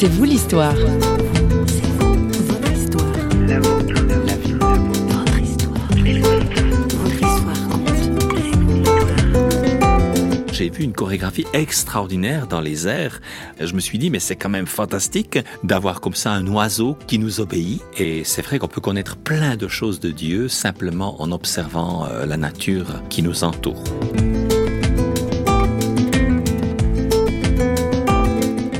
C'est vous l'histoire. j'ai vu une chorégraphie extraordinaire dans les airs. Je me suis dit, mais c'est quand même fantastique d'avoir comme ça un oiseau qui nous obéit. Et c'est vrai qu'on peut connaître plein de choses de Dieu simplement en observant euh, la nature qui nous entoure.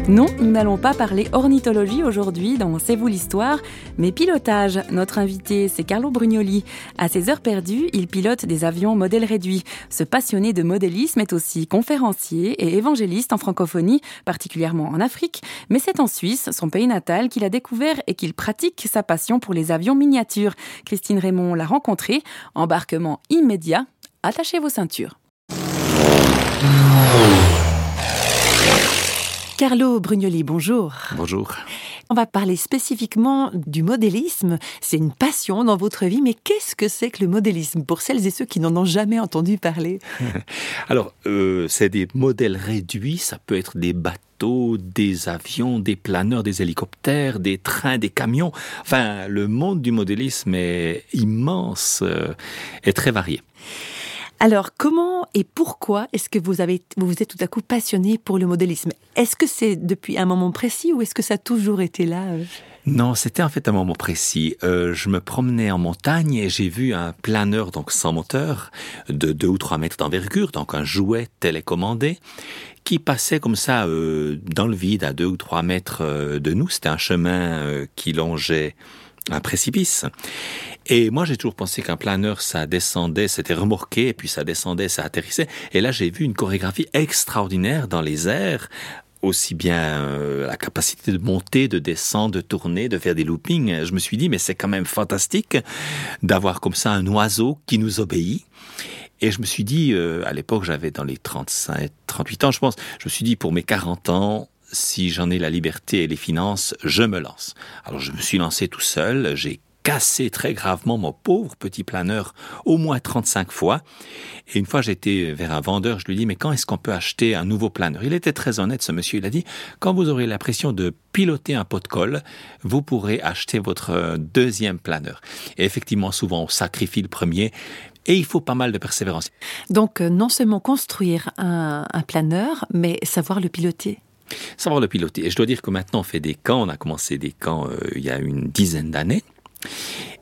Non, nous n'allons pas parler ornithologie aujourd'hui dans C'est vous l'histoire, mais pilotage. Notre invité, c'est Carlo Brugnoli. À ses heures perdues, il pilote des avions modèle réduit. Ce passionné de modélisme est aussi conférencier et évangéliste en francophonie, particulièrement en Afrique, mais c'est en Suisse, son pays natal, qu'il a découvert et qu'il pratique sa passion pour les avions miniatures. Christine Raymond l'a rencontré. Embarquement immédiat. Attachez vos ceintures. Carlo Brugnoli, bonjour. Bonjour. On va parler spécifiquement du modélisme. C'est une passion dans votre vie, mais qu'est-ce que c'est que le modélisme pour celles et ceux qui n'en ont jamais entendu parler? Alors, euh, c'est des modèles réduits, ça peut être des bateaux, des avions, des planeurs, des hélicoptères, des trains, des camions. Enfin, le monde du modélisme est immense euh, et très varié. Alors, comment et pourquoi est-ce que vous vous, êtes tout à coup passionné pour le modélisme? Est-ce que c'est depuis un moment précis ou est-ce que ça a toujours été là euh? Non, c'était en fait un moment précis. Euh, je me promenais en montagne et j'ai vu un planeur donc sans moteur de 2 ou 3 mètres d'envergure, donc un jouet télécommandé qui passait comme ça euh, dans le vide à 2 ou 3 mètres de nous. C'était un chemin qui longeait un précipice. Et moi, j'ai toujours pensé qu'un planeur, ça descendait, c'était remorqué, et puis ça descendait, ça atterrissait. Et là, j'ai vu une chorégraphie extraordinaire dans les airs, aussi bien euh, la capacité de monter, de descendre, de tourner, de faire des loopings. Je me suis dit, mais c'est quand même fantastique d'avoir comme ça un oiseau qui nous obéit. Et je me suis dit, euh, à l'époque, j'avais dans les 35, 38 ans, je pense, je me suis dit, pour mes 40 ans, si j'en ai la liberté et les finances, je me lance. Alors je me suis lancé tout seul, j'ai cassé très gravement mon pauvre petit planeur au moins 35 fois. Et une fois j'étais vers un vendeur, je lui dis mais quand est-ce qu'on peut acheter un nouveau planeur? Il était très honnête ce monsieur, il a dit quand vous aurez l'impression de piloter un pot de colle, vous pourrez acheter votre deuxième planeur. Et effectivement souvent on sacrifie le premier, et il faut pas mal de persévérance. Donc, euh, non seulement construire un, un planeur, mais savoir le piloter. Savoir le piloter. Et je dois dire que maintenant, on fait des camps. On a commencé des camps euh, il y a une dizaine d'années.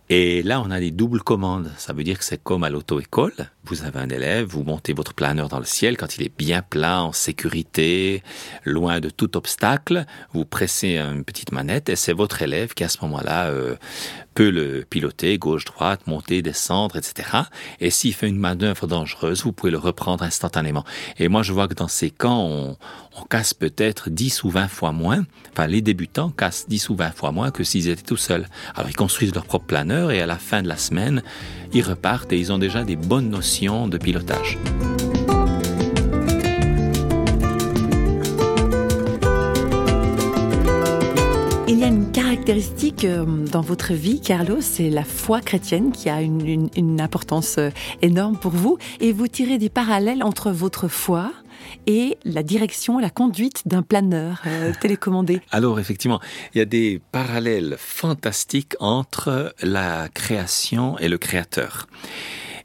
Et là, on a des doubles commandes. Ça veut dire que c'est comme à l'auto-école. Vous avez un élève, vous montez votre planeur dans le ciel quand il est bien plat, en sécurité, loin de tout obstacle. Vous pressez une petite manette et c'est votre élève qui, à ce moment-là, euh, peut le piloter gauche-droite, monter, descendre, etc. Et s'il fait une manœuvre dangereuse, vous pouvez le reprendre instantanément. Et moi, je vois que dans ces camps, on, on casse peut-être 10 ou 20 fois moins. Enfin, les débutants cassent 10 ou 20 fois moins que s'ils étaient tout seuls. Alors, ils construisent leur propre planeur et à la fin de la semaine, ils repartent et ils ont déjà des bonnes notions de pilotage. Caractéristique euh, dans votre vie, Carlos, c'est la foi chrétienne qui a une, importance euh, énorme pour vous. Et vous tirez des parallèles entre votre foi et la direction, la conduite d'un planeur euh, télécommandé. Alors effectivement, il y a des parallèles fantastiques entre la création et le créateur.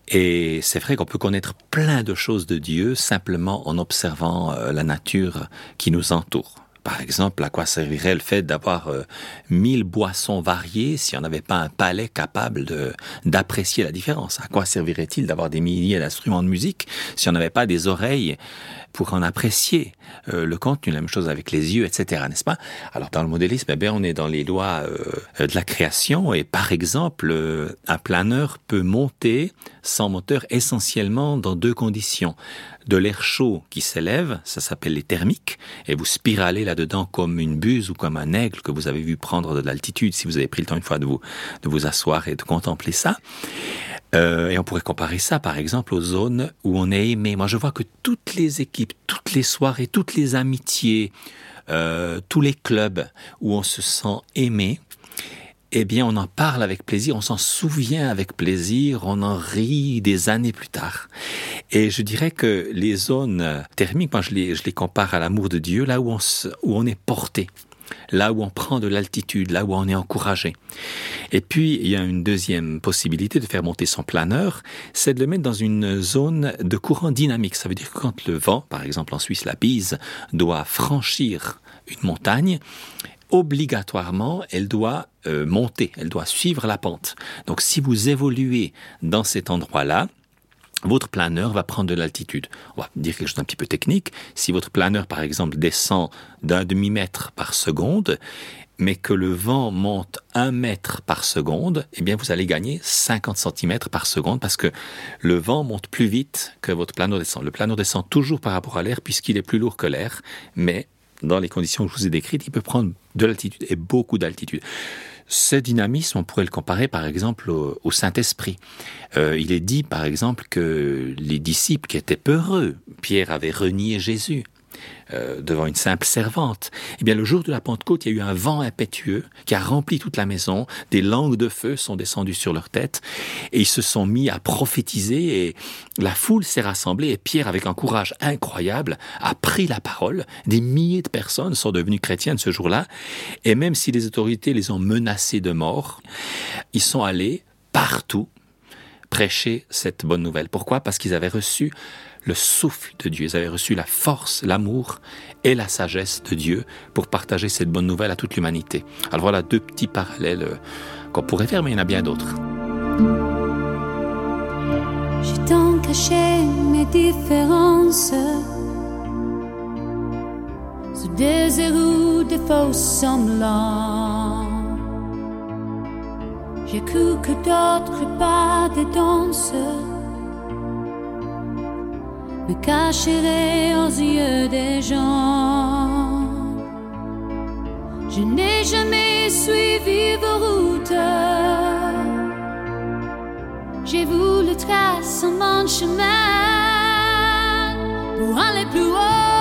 Et c'est vrai qu'on peut connaître plein de choses de Dieu simplement en observant la nature qui nous entoure. Par exemple, à quoi servirait le fait d'avoir euh, mille boissons variées si on n'avait pas un palais capable d'apprécier la différence? À quoi servirait-il d'avoir des milliers d'instruments de musique si on n'avait pas des oreilles pour en apprécier euh, le contenu, la même chose avec les yeux, etc., n'est-ce pas? Alors dans le modélisme, eh bien, on est dans les lois euh, de la création et par exemple, un planeur peut monter sans moteur essentiellement dans deux conditions de l'air chaud qui s'élève, ça s'appelle les thermiques, et vous spiralez là-dedans comme une buse ou comme un aigle que vous avez vu prendre de l'altitude si vous avez pris le temps une fois de vous, de vous asseoir et de contempler ça. Euh, et on pourrait comparer ça, par exemple, aux zones où on est aimé. Moi, je vois que toutes les équipes, toutes les soirées, toutes les amitiés, euh, tous les clubs où on se sent aimé, eh bien, on en parle avec plaisir, on s'en souvient avec plaisir, on en rit des années plus tard. Et je dirais que les zones thermiques, moi, je les, je les compare à l'amour de Dieu, là où on, où on est porté. Là où on prend de l'altitude, là où on est encouragé. Et puis, il y a une deuxième possibilité de faire monter son planeur, c'est de le mettre dans une zone de courant dynamique. Ça veut dire que quand le vent, par exemple en Suisse, la bise, doit franchir une montagne, obligatoirement, elle doit euh, monter, elle doit suivre la pente. Donc si vous évoluez dans cet endroit-là, votre planeur va prendre de l'altitude. On va dire quelque chose d'un petit peu technique. Si votre planeur, par exemple, descend d'un demi-mètre par seconde, mais que le vent monte un mètre par seconde, eh bien, vous allez gagner 50 cm par seconde parce que le vent monte plus vite que votre planeur descend. Le planeur descend toujours par rapport à l'air puisqu'il est plus lourd que l'air, mais dans les conditions que je vous ai décrites, il peut prendre de l'altitude et beaucoup d'altitude. Ce dynamisme, on pourrait le comparer par exemple au, Saint-Esprit. Euh, il est dit par exemple que les disciples qui étaient peureux, Pierre avait renié Jésus, euh, devant une simple servante. Eh bien, le jour de la Pentecôte, il y a eu un vent impétueux qui a rempli toute la maison. Des langues de feu sont descendues sur leur tête et ils se sont mis à prophétiser et la foule s'est rassemblée et Pierre, avec un courage incroyable, a pris la parole. Des milliers de personnes sont devenues chrétiennes ce jour-là et même si les autorités les ont menacés de mort, ils sont allés partout prêcher cette bonne nouvelle. Pourquoi? Parce qu'ils avaient reçu le souffle de Dieu. Ils avaient reçu la force, l'amour et la sagesse de Dieu pour partager cette bonne nouvelle à toute l'humanité. Alors voilà deux petits parallèles euh, qu'on pourrait faire, mais il y en a bien d'autres. J'ai tant caché mes différences sous des faux semblants. Que d'autres pas des me cacherai aux yeux des gens. Je n'ai jamais suivi vos routes. J'ai voulu tracer mon chemin pour aller plus haut,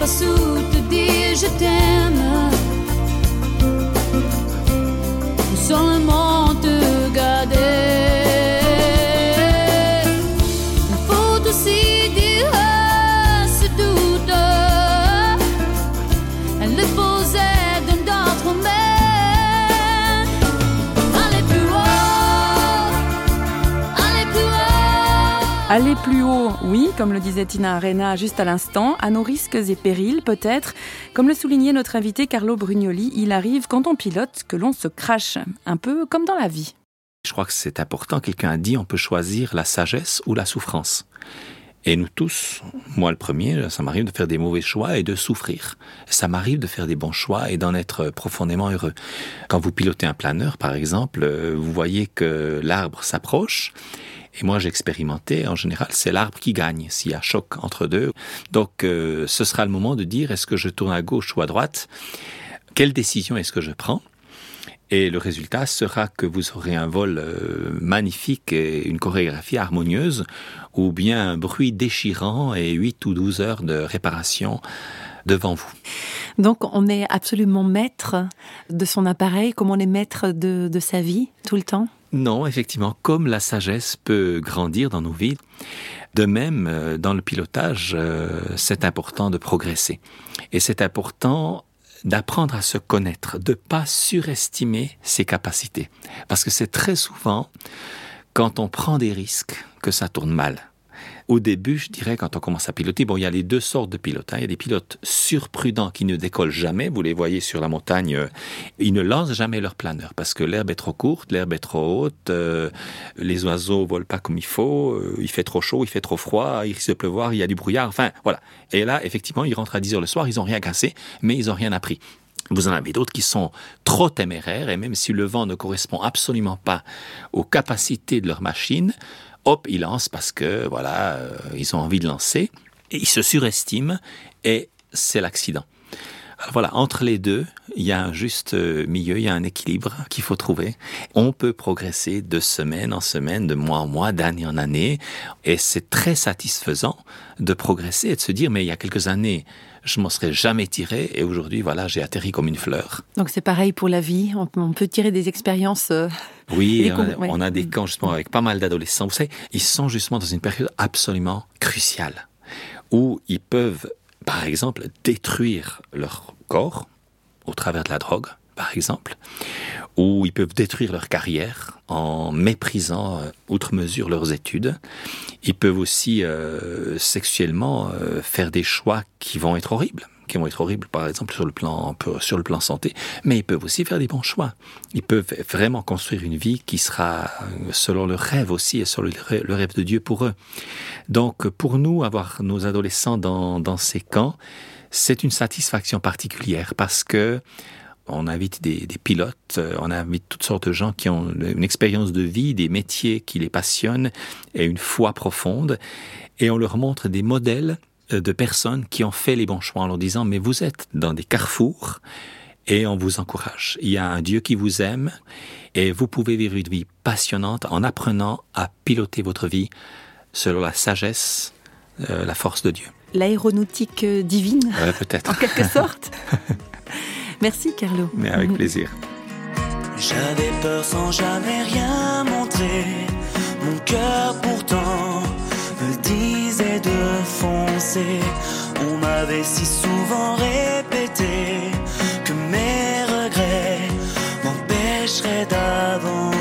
pas su te dire je t'aime, Aller plus haut, oui, comme le disait Tina Arena juste à l'instant, à nos risques et périls peut-être. Comme le soulignait notre invité Carlo Brugnoli, il arrive quand on pilote que l'on se crache, un peu comme dans la vie. Je crois que c'est important, quelqu'un a dit on peut choisir la sagesse ou la souffrance. Et nous tous, moi le premier, ça m'arrive de faire des mauvais choix et de souffrir. Ça m'arrive de faire des bons choix et d'en être profondément heureux. Quand vous pilotez un planeur, par exemple, vous voyez que l'arbre s'approche et moi, j'ai expérimenté, en général, c'est l'arbre qui gagne s'il y a choc entre deux. Donc, euh, ce sera le moment de dire est-ce que je tourne à gauche ou à droite? Quelle décision est-ce que je prends? Et le résultat sera que vous aurez un vol euh, magnifique et une chorégraphie harmonieuse, ou bien un bruit déchirant et 8 ou 12 heures de réparation devant vous. Donc on est absolument maître de son appareil, comme on est maître de, de sa vie tout le temps? Non, effectivement, comme la sagesse peut grandir dans nos vies, de même, euh, dans le pilotage, euh, c'est important de progresser. Et c'est important d'apprendre à se connaître, de pas surestimer ses capacités. Parce que c'est très souvent quand on prend des risques que ça tourne mal au début, je dirais, quand on commence à piloter, bon, il y a les deux sortes de pilotes. hein. Il y a des pilotes surprudents qui ne décollent jamais. Vous les voyez sur la montagne, euh, ils ne lancent jamais leur planeur parce que l'herbe est trop courte, l'herbe est trop haute, euh, les oiseaux volent pas comme il faut, euh, il fait trop chaud, il fait trop froid, il risque de pleuvoir, il y a du brouillard. Enfin, voilà. Et là, effectivement, ils rentrent à 10 heures le soir, ils ont rien cassé, mais ils ont rien appris. Vous en avez d'autres qui sont trop téméraires et même si le vent ne correspond absolument pas aux capacités de leur machine, hop, ils lancent parce que voilà, euh, ils ont envie de lancer ils se surestiment et c'est l'accident. Alors voilà, entre les deux, il y a un juste euh, milieu, il y a un équilibre qu'il faut trouver. On peut progresser de semaine en semaine, de mois en mois, d'année en année, et c'est très satisfaisant de progresser et de se dire, mais il y a quelques années, je m'en serais jamais tiré, et aujourd'hui, voilà, j'ai atterri comme une fleur. Donc c'est pareil pour la vie, on peut, tirer des expériences. euh, Oui, on, a, ouais. on a des camps justement avec pas mal d'adolescents. Vous savez, ils sont justement dans une période absolument cruciale où ils peuvent, par exemple, détruire leur corps au travers de la drogue, par exemple, ou ils peuvent détruire leur carrière en méprisant euh, outre mesure leurs études. Ils peuvent aussi euh, sexuellement euh, faire des choix qui vont être horribles qui vont être horribles, par exemple sur le plan sur le plan santé, mais ils peuvent aussi faire des bons choix. Ils peuvent vraiment construire une vie qui sera euh, selon leur rêve aussi et selon le rê- le rêve de Dieu pour eux. Donc pour nous, avoir nos adolescents dans, ces camps, c'est une satisfaction particulière parce que on invite des, pilotes, euh, on invite toutes sortes de gens qui ont une expérience de vie, des métiers qui les passionnent et une foi profonde, et on leur montre des modèles de personnes qui ont fait les bons choix en leur disant mais vous êtes dans des carrefours et on vous encourage. Il y a un Dieu qui vous aime et vous pouvez vivre une vie passionnante en apprenant à piloter votre vie selon la sagesse, euh, la force de Dieu. L'aéronautique euh, divine, Euh, en Peut-être, quelque sorte. Merci Carlo. mais avec plaisir. J'avais peur sans jamais rien montrer. Mon cœur pourtant me de foncer. On m'avait si souvent répété que mes regrets m'empêcheraient d'avancer.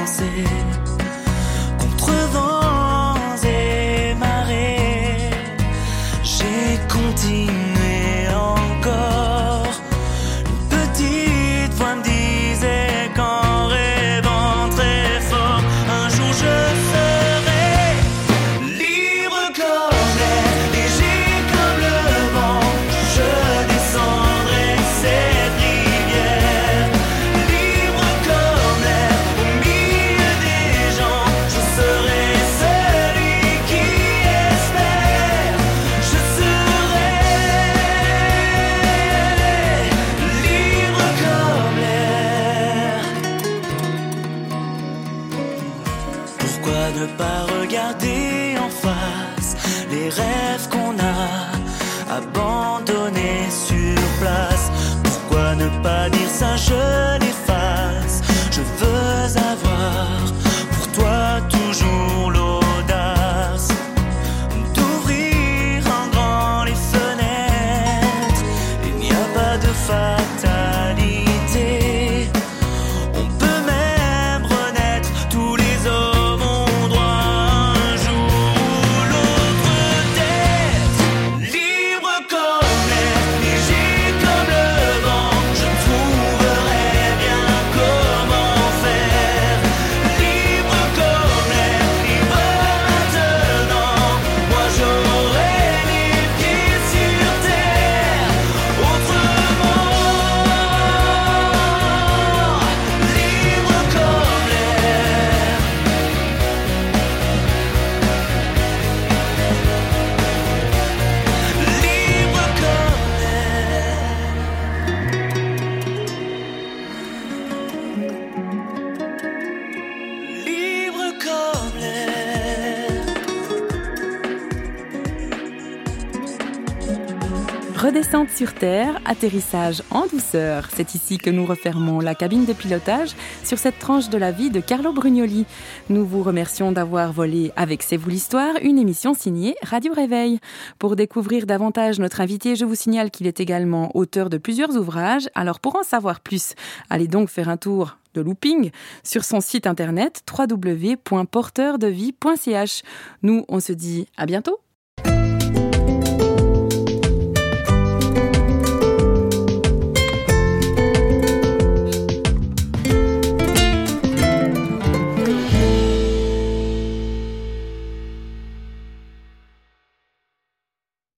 Redescente sur Terre, atterrissage en douceur. C'est ici que nous refermons la cabine de pilotage sur cette tranche de la vie de Carlo Brugnoli. Nous vous remercions d'avoir volé avec C'est vous l'histoire, une émission signée Radio Réveil. Pour découvrir davantage notre invité, je vous signale qu'il est également auteur de plusieurs ouvrages. Alors pour en savoir plus, allez donc faire un tour de looping sur son site internet www.porteurdevie.ch. Nous, on se dit à bientôt